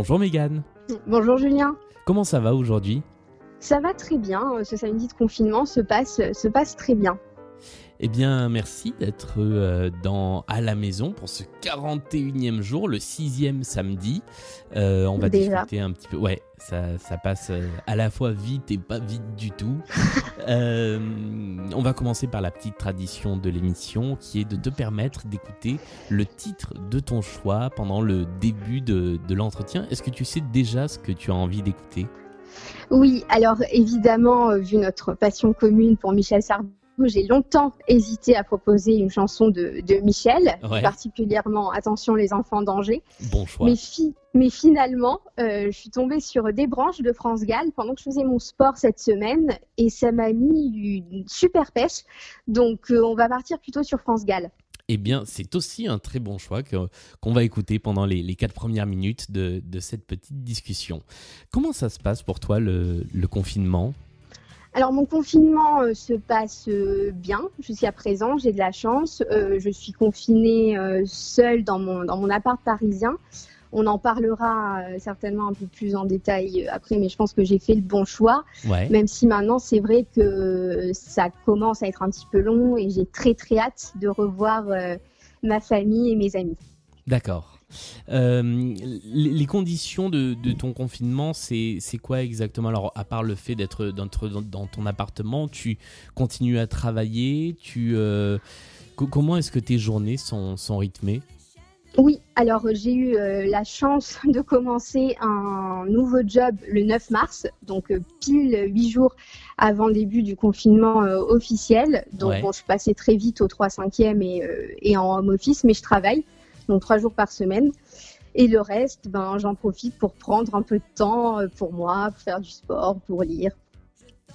Bonjour Mégane. Bonjour Julien. Comment ça va aujourd'hui? Ça va très bien. Ce samedi de confinement se passe, se passe très bien. Eh bien, merci d'être euh, dans à la maison pour ce 41e jour, le sixième samedi. Euh, on va discuter un petit peu. Ouais, ça, ça passe euh, à la fois vite et pas vite du tout. on va commencer par la petite tradition de l'émission qui est de te permettre d'écouter le titre de ton choix pendant le début de, l'entretien. Est-ce que tu sais déjà ce que tu as envie d'écouter? Oui, alors évidemment, vu notre passion commune pour Michel Sardou, j'ai longtemps hésité à proposer une chanson de, Michel, particulièrement Attention les enfants danger. Bon choix. Mais, mais finalement, euh, je suis tombée sur des branches de France Gall pendant que je faisais mon sport cette semaine et ça m'a mis une super pêche. Donc euh, on va partir plutôt sur France Gall. Eh bien, c'est aussi un très bon choix qu'on va écouter pendant les, quatre premières minutes de, cette petite discussion. Comment ça se passe pour toi le confinement? Alors mon confinement euh, se passe euh, bien jusqu'à présent, j'ai de la chance. Euh, je suis confinée seule dans mon, dans mon appart parisien. On en parlera certainement un peu plus en détail après, mais je pense que j'ai fait le bon choix. Même si maintenant c'est vrai que ça commence à être un petit peu long et j'ai très très hâte de revoir ma famille et mes amis. D'accord. Euh, les, conditions de, ton confinement, c'est quoi exactement? Alors, à part le fait d'être dans, dans, ton appartement, tu continues à travailler tu, euh, Comment est-ce que tes journées sont, sont rythmées? Oui, alors j'ai eu euh, la chance de commencer un nouveau job le 9 mars, donc pile huit jours avant le début du confinement officiel. Donc bon, je passée très vite au 3-5e et, et en home office, mais je travaille donc trois jours par semaine. Et le reste, ben, j'en profite pour prendre un peu de temps euh, pour moi, pour faire du sport, pour lire.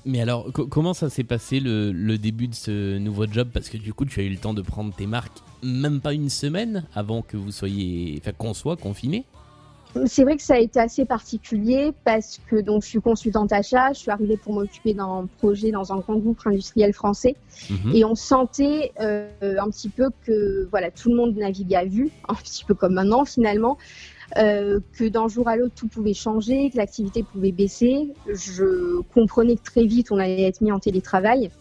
Mais alors, comment ça s'est passé le, début de ce nouveau job? Parce que du coup, tu as eu le temps de prendre tes marques même pas une semaine avant que vous soyez, enfin, qu'on soit confiné c'est vrai que ça a été assez particulier parce que donc je suis consultante achat, je suis arrivée pour m'occuper d'un projet dans un grand groupe industriel français mhm. et on sentait euh, un petit peu que voilà tout le monde naviguait à vue, un petit peu comme maintenant finalement, euh, que d'un jour à l'autre tout pouvait changer, que l'activité pouvait baisser. Je comprenais que très vite on allait être mis en télétravail.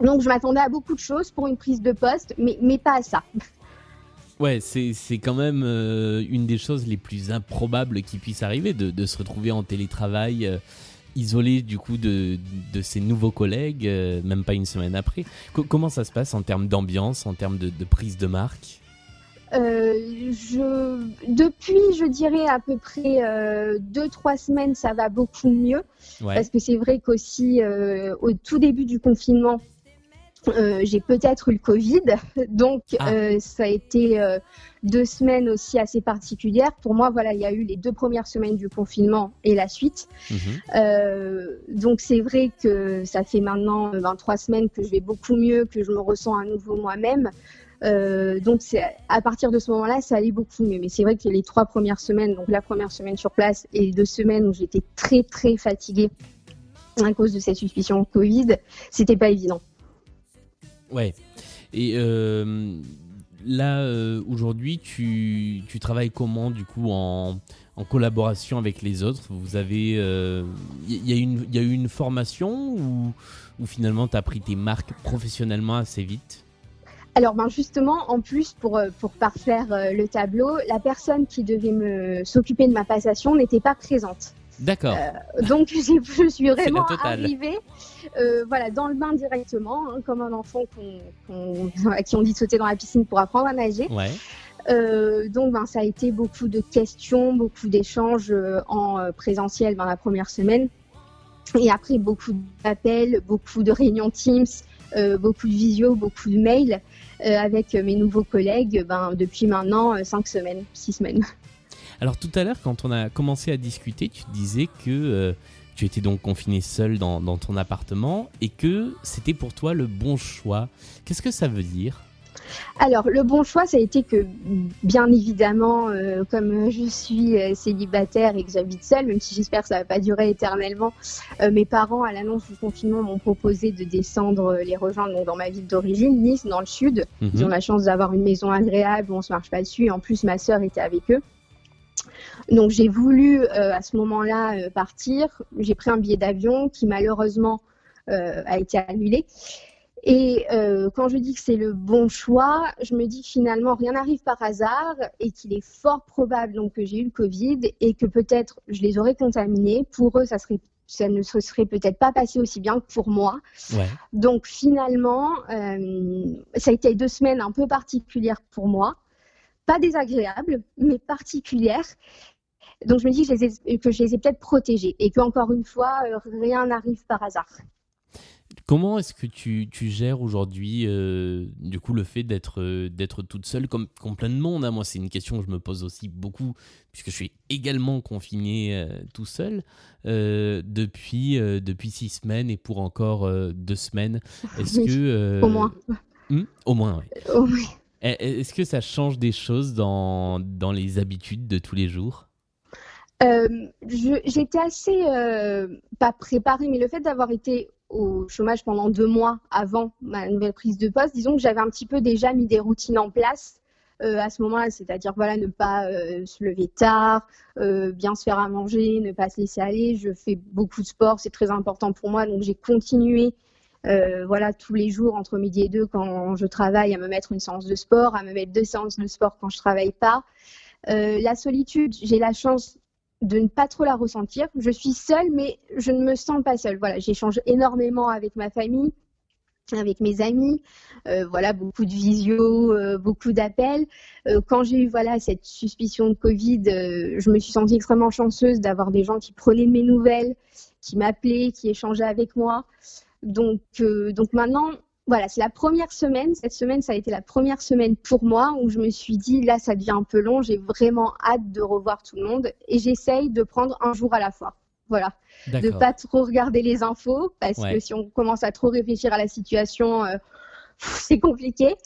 Donc je m'attendais à beaucoup de choses pour une prise de poste, mais, mais pas à ça. Ouais, c'est quand même euh, une des choses les plus improbables qui puisse arriver, de, se retrouver en télétravail, euh, isolé du coup de, de ses nouveaux collègues, euh, même pas une semaine après. comment ça se passe en termes d'ambiance, en termes de, prise de marque? Je, depuis, je dirais à peu près deux trois semaines, ça va beaucoup mieux. Parce que c'est vrai qu'aussi au tout début du confinement, euh, j'ai peut-être eu le Covid, donc ah. euh, ça a été euh, deux semaines aussi assez particulières. Pour moi, voilà, il y a eu les deux premières semaines du confinement et la suite. Mhm. donc c'est vrai que ça fait maintenant 23 semaines que je vais beaucoup mieux, que je me ressens à nouveau moi-même. donc c'est à partir de ce moment-là, ça allait beaucoup mieux. Mais c'est vrai que les trois premières semaines, donc la première semaine sur place et les deux semaines où j'étais très très fatiguée à cause de cette suspicion Covid, c'était pas évident. Ouais. Et euh, là, euh, aujourd'hui, tu, tu, travailles comment, du coup, en, en collaboration avec les autres? Vous avez. Il euh, y, y a eu une formation ou, ou finalement, tu as pris tes marques professionnellement assez vite? Alors ben justement, en plus, pour, pour parfaire le tableau, la personne qui devait me s'occuper de ma passation n'était pas présente. D'accord. Euh, donc je suis vraiment arrivée euh, voilà, dans le bain directement, hein, comme un enfant à qui on dit de sauter dans la piscine pour apprendre à nager. Euh, donc ben, ça a été beaucoup de questions, beaucoup d'échanges en présentiel dans la première semaine. Et après, beaucoup d'appels, beaucoup de réunions Teams, beaucoup de visio, beaucoup de mails avec mes nouveaux collègues ben, depuis maintenant cinq semaines, six semaines. Alors tout à l'heure, quand on a commencé à discuter, tu disais que euh, tu étais donc confiné seul dans, ton appartement et que c'était pour toi le bon choix. Qu'est-ce que ça veut dire? Alors, le bon choix, ça a été que, bien évidemment, euh, comme je suis euh, célibataire et que j'habite seule, même si j'espère que ça ne va pas durer éternellement, mes parents, à l'annonce du confinement, m'ont proposé de descendre les rejoindre dans ma ville d'origine, Nice, dans le sud. Ils mhm. ont la chance d'avoir une maison agréable, on ne se marche pas dessus, et en plus, ma sœur était avec eux. Donc j'ai voulu à ce moment-là partir. J'ai pris un billet d'avion qui malheureusement a été annulé. Et quand je dis que c'est le bon choix, je me dis que finalement rien n'arrive par hasard et qu'il est fort probable donc que j'ai eu le Covid et que peut-être je les aurais contaminés. Pour eux, ça serait ça ne se serait peut-être pas passé aussi bien que pour moi. Donc finalement, euh, ça a été deux semaines un peu particulières pour moi. Pas désagréables, mais particulières. Donc je me dis que je les ai, que je les ai peut-être protégées et qu'encore une fois, euh, rien n'arrive par hasard. Comment est-ce que tu, tu gères aujourd'hui euh, du coup le fait d'être euh, d'être toute seule comme, comme, plein de monde hein? Moi, c'est une question que je me pose aussi beaucoup puisque je suis également confiné euh, tout seul depuis depuis six semaines et pour encore deux semaines. Est-ce que au moins hmm? au moins, oui. Est-ce que ça change des choses dans, dans les habitudes de tous les jours? J'étais assez pas préparée, mais le fait d'avoir été au chômage pendant deux mois avant ma nouvelle prise de poste, disons que j'avais un petit peu déjà mis des routines en place euh, à ce moment-là, c'est-à-dire voilà ne pas euh, se lever tard, euh, bien se faire à manger, ne pas se laisser aller. Je fais beaucoup de sport, c'est très important pour moi, donc j'ai continué voilà tous les jours entre midi et deux quand je travaille à me mettre une séance de sport, à me mettre deux séances de sport quand je travaille pas. la solitude, j'ai la chance de ne pas trop la ressentir. Je suis seule, mais je ne me sens pas seule. Voilà, j'échange énormément avec ma famille, avec mes amis, euh, voilà, beaucoup de visio, euh, beaucoup d'appels. Euh, quand j'ai eu voilà cette suspicion de Covid, je me suis sentie extrêmement chanceuse d'avoir des gens qui prenaient mes nouvelles, qui m'appelaient, qui échangeaient avec moi. Donc, donc maintenant, voilà, c'est la première semaine. Cette semaine, ça a été la première semaine pour moi où je me suis dit, là, ça devient un peu long. J'ai vraiment hâte de revoir tout le monde et j'essaye de prendre un jour à la fois. Voilà, de pas trop regarder les infos parce que si on commence à trop réfléchir à la situation, euh, c'est compliqué.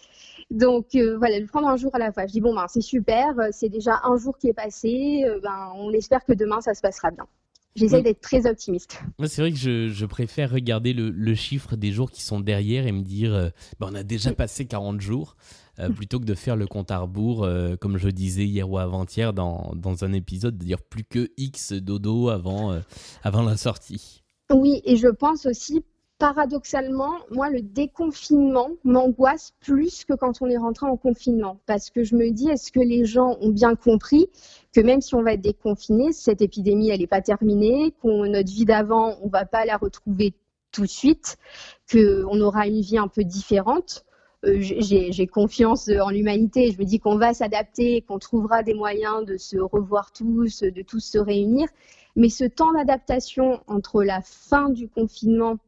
Donc euh, voilà, de prendre un jour à la fois. Je dis bon ben c'est super, euh, c'est déjà un jour qui est passé. ben on espère que demain ça se passera bien. J'essaie d'être très optimiste. C'est vrai que je, préfère regarder le, chiffre des jours qui sont derrière et me dire euh, bah, on a déjà passé 40 jours euh, plutôt que de faire le compte à rebours, euh, comme je disais hier ou avant-hier dans, dans, un épisode, de dire plus que X dodo avant, avant la sortie. Oui, et je pense aussi paradoxalement, moi, le déconfinement m'angoisse plus que quand on est rentré en confinement. Parce que je me dis, est-ce que les gens ont bien compris que même si on va être déconfiné, cette épidémie, elle n'est pas terminée, qu'on notre vie d'avant, on ne va pas la retrouver tout de suite, qu'on aura une vie un peu différente? Euh, j'ai confiance en l'humanité. Je me dis qu'on va s'adapter, qu'on trouvera des moyens de se revoir tous, de tous se réunir. Mais ce temps d'adaptation entre la fin du confinement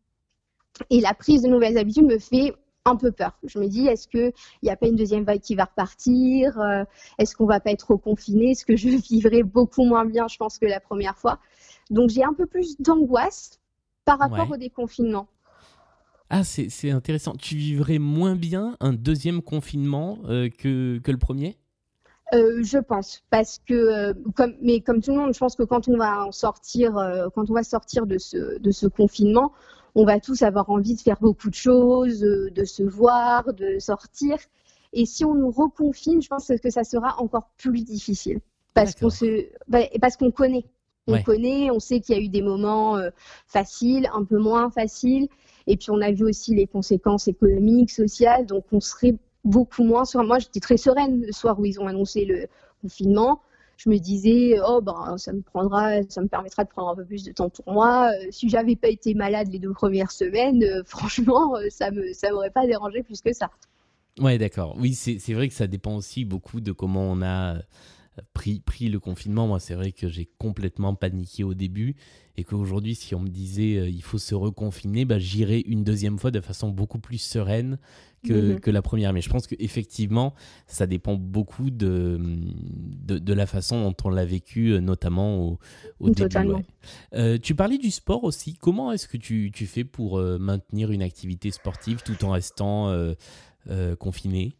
et la prise de nouvelles habitudes me fait un peu peur. Je me dis, est-ce qu'il n'y a pas une deuxième vague qui va repartir euh, Est-ce qu'on va pas être confiné Est-ce que je vivrai beaucoup moins bien, je pense, que la première fois Donc j'ai un peu plus d'angoisse par rapport au déconfinement. Ah, c'est intéressant. Tu vivrais moins bien un deuxième confinement euh, que, que le premier? Euh, je pense, parce que, comme, mais comme tout le monde, je pense que quand on va en sortir, quand on va sortir de ce, de ce confinement, on va tous avoir envie de faire beaucoup de choses, euh, de se voir, de sortir. Et si on nous reconfine, je pense que ça sera encore plus difficile. Parce qu'on se, bah, parce qu'on connaît. On connaît, on sait qu'il y a eu des moments euh, faciles, un peu moins faciles. Et puis on a vu aussi les conséquences économiques, sociales. Donc on serait beaucoup moins sur. Moi, j'étais très sereine le soir où ils ont annoncé le confinement je me disais, oh ben, ça me prendra, ça me permettra de prendre un peu plus de temps pour moi. Euh, si j'avais pas été malade les deux premières semaines, euh, franchement, euh, ça me, ça m'aurait pas dérangé plus que ça. Ouais, d'accord. Oui, c'est vrai que ça dépend aussi beaucoup de comment on a pris, pris le confinement. Moi, c'est vrai que j'ai complètement paniqué au début et qu'aujourd'hui, si on me disait il faut se reconfiner, bah, j'irais une deuxième fois de façon beaucoup plus sereine Mhm. que, la première. Mais je pense qu'effectivement, ça dépend beaucoup de, de, la façon dont on l'a vécu, euh, notamment au, au début. Euh, tu parlais du sport aussi. Comment est-ce que tu, tu, fais pour euh, maintenir une activité sportive tout en restant confiné?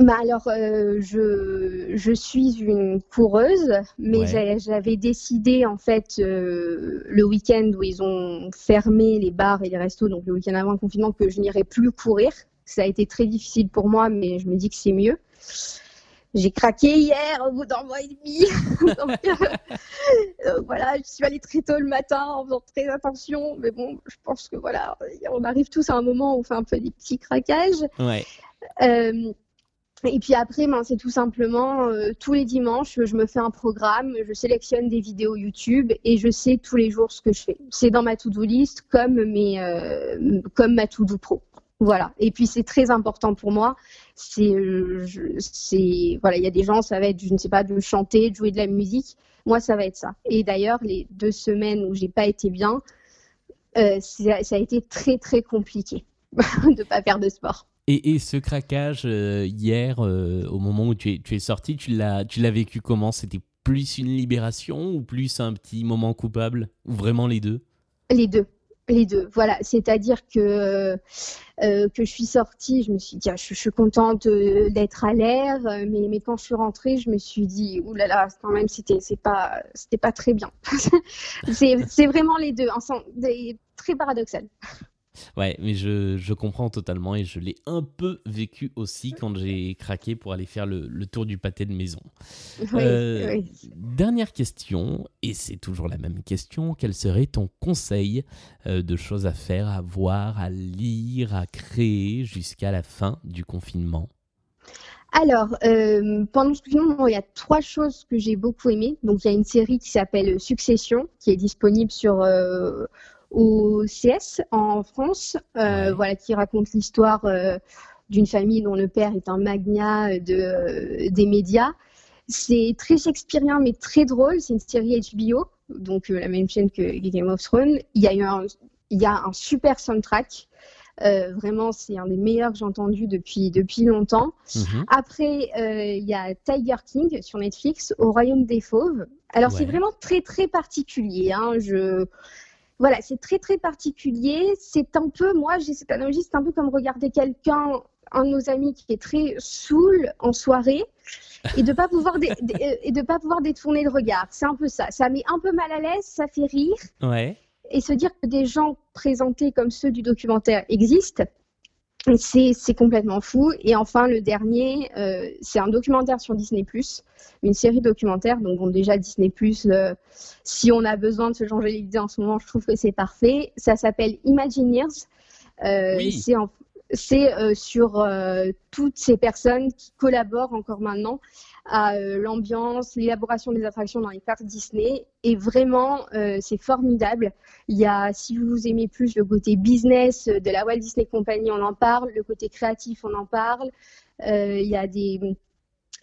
Bah alors, je, je, suis une coureuse, mais j'avais décidé en fait le week-end où ils ont fermé les bars et les restos, donc le week-end avant le confinement, que je n'irais plus courir. Ça a été très difficile pour moi, mais je me dis que c'est mieux. j'ai craqué hier au bout d'un mois et demi. Euh, voilà, je suis allée très tôt le matin en faisant très attention. Mais bon, je pense que voilà, on arrive tous à un moment où on fait un peu des petits craquages. Ouais. Et puis après, ben, c'est tout simplement euh, tous les dimanches, je me fais un programme, je sélectionne des vidéos YouTube et je sais tous les jours ce que je fais. C'est dans ma to-do list comme mes, euh, comme ma to-do pro. Voilà. Et puis c'est très important pour moi. Euh, voilà, il y a des gens, ça va être, je ne sais pas, de chanter, de jouer de la musique. Moi, ça va être ça. Et d'ailleurs, les deux semaines où j'ai pas été bien, ça a été très très compliqué de pas faire de sport. Et, ce craquage euh, hier, euh, au moment où tu es, tu sorti, tu l'as, tu l'as vécu comment? C'était plus une libération ou plus un petit moment coupable? Ou vraiment les deux? Les deux. Les deux, voilà. C'est-à-dire que, euh, que je suis sortie, je me suis dit, ah, je, suis contente d'être à l'air, mais, mais quand je suis rentrée, je me suis dit, oulala, quand même, c'était, c'est pas, pas très bien. c'est vraiment les deux, ensemble, très paradoxal. Ouais, mais je, je, comprends totalement et je l'ai un peu vécu aussi quand j'ai craqué pour aller faire le, le, tour du pâté de maison. Euh, dernière question, et c'est toujours la même question, quel serait ton conseil euh, de choses à faire, à voir, à lire, à créer jusqu'à la fin du confinement? Alors, euh, pendant ce confinement, il y a trois choses que j'ai beaucoup aimées. Donc, il y a une série qui s'appelle Succession, qui est disponible sur au CS en France, euh, voilà, qui raconte l'histoire euh, d'une famille dont le père est un magnat de, euh, des médias. C'est très shakespearien mais très drôle. C'est une série HBO, donc la même chaîne que Game of Thrones. Il y a eu un, il y a un super soundtrack. vraiment, c'est un des meilleurs que j'ai entendu depuis, depuis longtemps. Mhm. Après, il y a Tiger King sur Netflix, Au Royaume des Fauves. Alors, c'est vraiment très, très particulier. Hein. Je voilà, c'est très très particulier. C'est un peu, moi j'ai cette analogie, c'est un peu comme regarder quelqu'un, un de nos amis qui est très saoul en soirée et de pas pouvoir et de pas pouvoir détourner le regard. C'est un peu ça. Ça met un peu mal à l'aise, ça fait rire. Ouais. Et se dire que des gens présentés comme ceux du documentaire existent, c'est complètement fou. Et enfin, le dernier, euh, c'est un documentaire sur Disney+, une série documentaire. Donc, bon, déjà, Disney+, euh, si on a besoin de se changer les idées en ce moment, je trouve que c'est parfait. Ça s'appelle Imagineers. Euh, oui. C'est euh, sur toutes ces personnes qui collaborent encore maintenant à euh, l'ambiance, l'élaboration des attractions dans les parcs Disney. Et vraiment, euh, c'est formidable. Il y a, si vous aimez plus le côté business de la Walt Disney Company, on en parle. Le côté créatif, on en parle. Euh, il y a des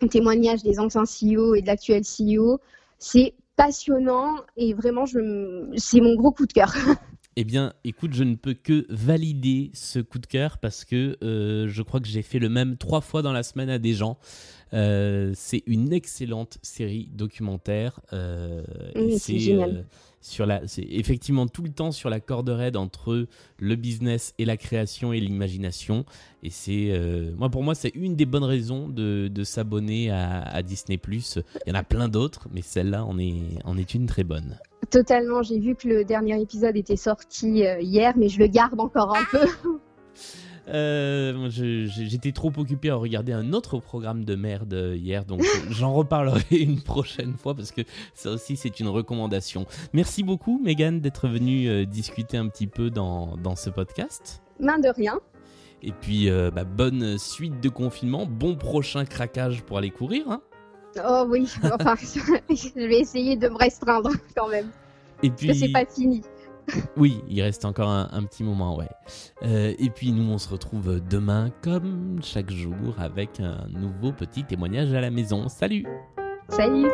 témoignages des anciens CEO et de l'actuel CEO. C'est passionnant et vraiment, c'est mon gros coup de cœur. Eh bien, écoute, je ne peux que valider ce coup de cœur parce que je crois que j'ai fait le même trois fois dans la semaine à des gens. Euh, c'est une excellente série documentaire. Euh, c'est génial. Euh, sur la, c'est effectivement tout le temps sur la corde raide entre le business et la création et l'imagination. Et c'est, moi pour moi, c'est une des bonnes raisons de, de s'abonner à, à, Disney+. Il y en a plein d'autres, mais celle-là en est, en est une très bonne. Totalement. J'ai vu que le dernier épisode était sorti hier, mais je le garde encore un peu. Euh, j'étais trop occupé à regarder un autre programme de merde hier, donc j'en reparlerai une prochaine fois parce que ça aussi c'est une recommandation. Merci beaucoup Megan d'être venue euh, discuter un petit peu dans, dans, ce podcast. Main de rien. Et puis euh, bah, bonne suite de confinement, bon prochain craquage pour aller courir. Hein. Oh oui, enfin je vais essayer de me restreindre quand même. Et puis... c'est pas fini. oui, il reste encore un, petit moment, ouais. Euh, et puis nous, on se retrouve demain, comme chaque jour, avec un nouveau petit témoignage à la maison. Salut Salut